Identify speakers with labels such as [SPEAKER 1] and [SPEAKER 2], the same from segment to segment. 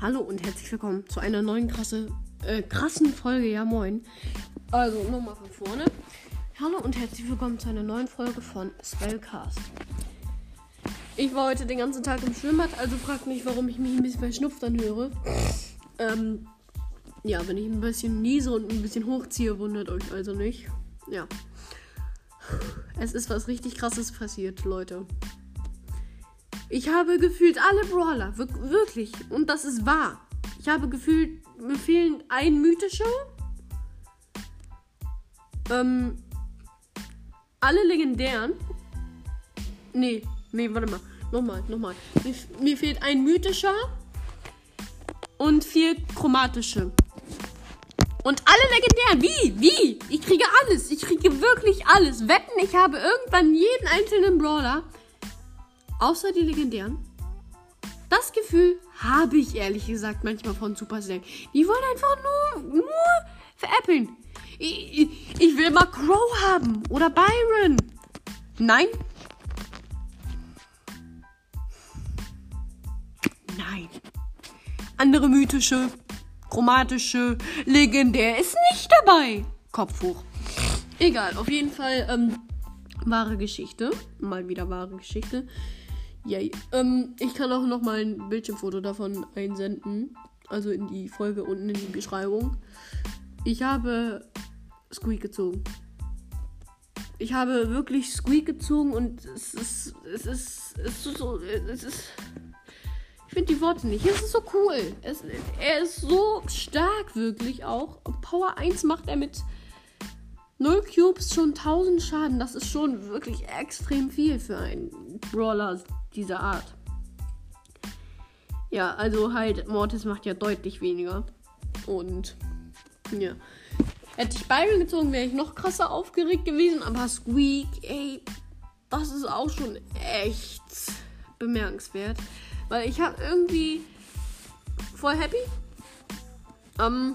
[SPEAKER 1] Hallo und herzlich willkommen zu einer neuen krasse, äh, krassen Folge. Ja, moin. Also, nochmal von vorne. Hallo und herzlich willkommen zu einer neuen Folge von Spellcast. Ich war heute den ganzen Tag im Schwimmbad, also fragt mich, warum ich mich ein bisschen verschnupft anhöre. Ähm, ja, wenn ich ein bisschen niese und ein bisschen hochziehe, wundert euch also nicht. Ja. Es ist was richtig krasses passiert, Leute. Ich habe gefühlt alle Brawler, wir wirklich. Und das ist wahr. Ich habe gefühlt, mir fehlen ein mythischer. Ähm, alle legendären. Nee, nee, warte mal. Nochmal, nochmal. Mir, mir fehlt ein mythischer und vier chromatische. Und alle legendären. Wie? Wie? Ich kriege alles. Ich kriege wirklich alles. Wetten, ich habe irgendwann jeden einzelnen Brawler. Außer die legendären. Das Gefühl habe ich ehrlich gesagt manchmal von Supercell. Die wollen einfach nur, nur veräppeln. Ich, ich, ich will mal Crow haben. Oder Byron. Nein. Nein. Andere mythische, chromatische, legendär ist nicht dabei. Kopf hoch. Egal, auf jeden Fall ähm, wahre Geschichte. Mal wieder wahre Geschichte. Yay. Ähm, ich kann auch noch mal ein Bildschirmfoto davon einsenden. Also in die Folge unten in die Beschreibung. Ich habe Squeak gezogen. Ich habe wirklich Squeak gezogen und es ist. Es ist. Es ist so. Es ist. Ich finde die Worte nicht. Es ist so cool. Es, er ist so stark, wirklich auch. Power 1 macht er mit 0 Cubes schon 1000 Schaden. Das ist schon wirklich extrem viel für einen Brawler dieser Art. Ja, also halt, Mortis macht ja deutlich weniger. Und ja. Hätte ich Byron gezogen, wäre ich noch krasser aufgeregt gewesen. Aber Squeak, ey, das ist auch schon echt bemerkenswert. Weil ich habe irgendwie voll happy. Ähm,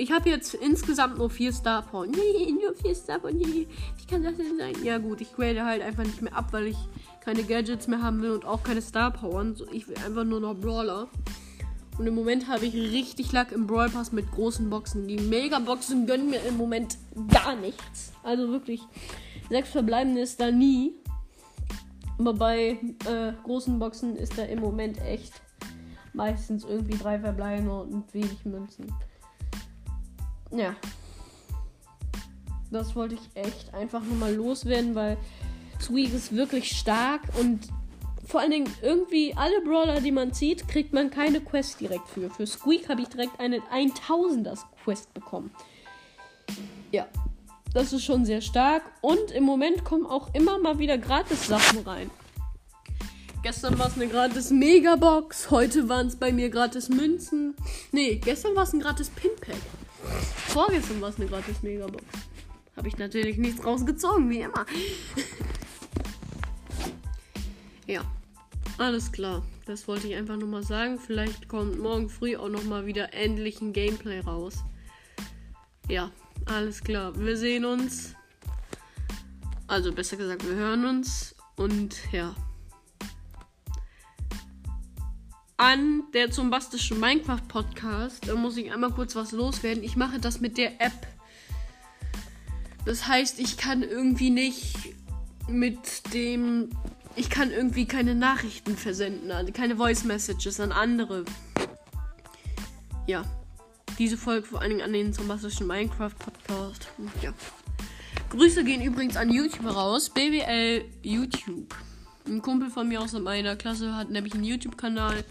[SPEAKER 1] ich habe jetzt insgesamt nur vier Star Power. Nee, nur vier Star Power. Nee, wie kann das denn sein? Ja gut, ich grade halt einfach nicht mehr ab, weil ich keine Gadgets mehr haben will und auch keine Star Power. Ich will einfach nur noch Brawler. Und im Moment habe ich richtig Lack im Brawl Pass mit großen Boxen. Die Mega-Boxen gönnen mir im Moment gar nichts. Also wirklich, sechs verbleibende ist da nie. Aber bei äh, großen Boxen ist da im Moment echt meistens irgendwie drei verbleibende und wenig Münzen. Ja. Das wollte ich echt einfach nur mal loswerden, weil Squeak ist wirklich stark und vor allen Dingen irgendwie alle Brawler, die man zieht, kriegt man keine Quest direkt für. Für Squeak habe ich direkt eine 1000er Quest bekommen. Ja, das ist schon sehr stark und im Moment kommen auch immer mal wieder gratis Sachen rein. Gestern war es eine gratis Megabox, heute waren es bei mir gratis Münzen. Nee, gestern war es ein gratis Pinpack. Vorgestern war es eine gratis Megabox. Habe ich natürlich nichts rausgezogen, wie immer. ja, alles klar. Das wollte ich einfach nur mal sagen. Vielleicht kommt morgen früh auch noch mal wieder endlich ein Gameplay raus. Ja, alles klar. Wir sehen uns. Also besser gesagt, wir hören uns. Und ja. An der zumbastischen Minecraft Podcast, da muss ich einmal kurz was loswerden. Ich mache das mit der App. Das heißt, ich kann irgendwie nicht mit dem. Ich kann irgendwie keine Nachrichten versenden, keine Voice Messages an andere. Ja. Diese Folge vor allen Dingen an den zumbastischen Minecraft Podcast. Ja. Grüße gehen übrigens an YouTube raus. BWL YouTube. Ein Kumpel von mir aus meiner Klasse hat nämlich einen YouTube-Kanal.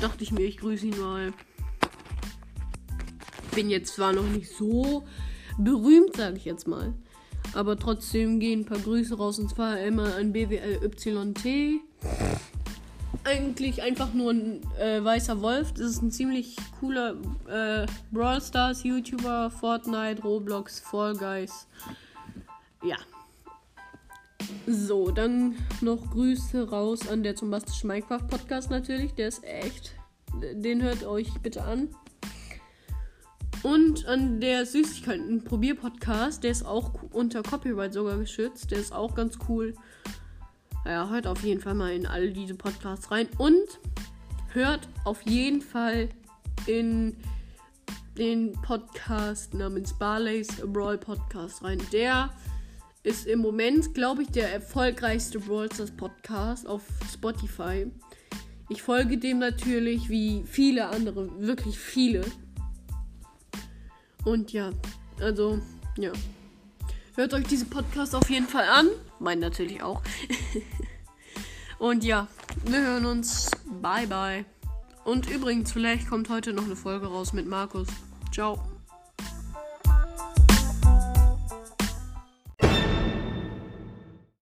[SPEAKER 1] Dachte ich mir, ich grüße ihn mal. Bin jetzt zwar noch nicht so berühmt, sage ich jetzt mal. Aber trotzdem gehen ein paar Grüße raus und zwar immer an BWLYT. Eigentlich einfach nur ein äh, weißer Wolf. Das ist ein ziemlich cooler äh, Brawl Stars YouTuber, Fortnite, Roblox, Fall Guys. Ja. So, dann noch Grüße raus an der Zumbastische Minecraft Podcast natürlich. Der ist echt. Den hört euch bitte an. Und an der Süßigkeiten Probier Podcast. Der ist auch unter Copyright sogar geschützt. Der ist auch ganz cool. Ja, hört auf jeden Fall mal in all diese Podcasts rein. Und hört auf jeden Fall in den Podcast namens Barley's Brawl Podcast rein. Der ist im Moment, glaube ich, der erfolgreichste Brawl Stars Podcast auf Spotify. Ich folge dem natürlich wie viele andere, wirklich viele. Und ja, also, ja. Hört euch diese Podcast auf jeden Fall an. Mein natürlich auch. Und ja, wir hören uns. Bye, bye. Und übrigens, vielleicht kommt heute noch eine Folge raus mit Markus. Ciao.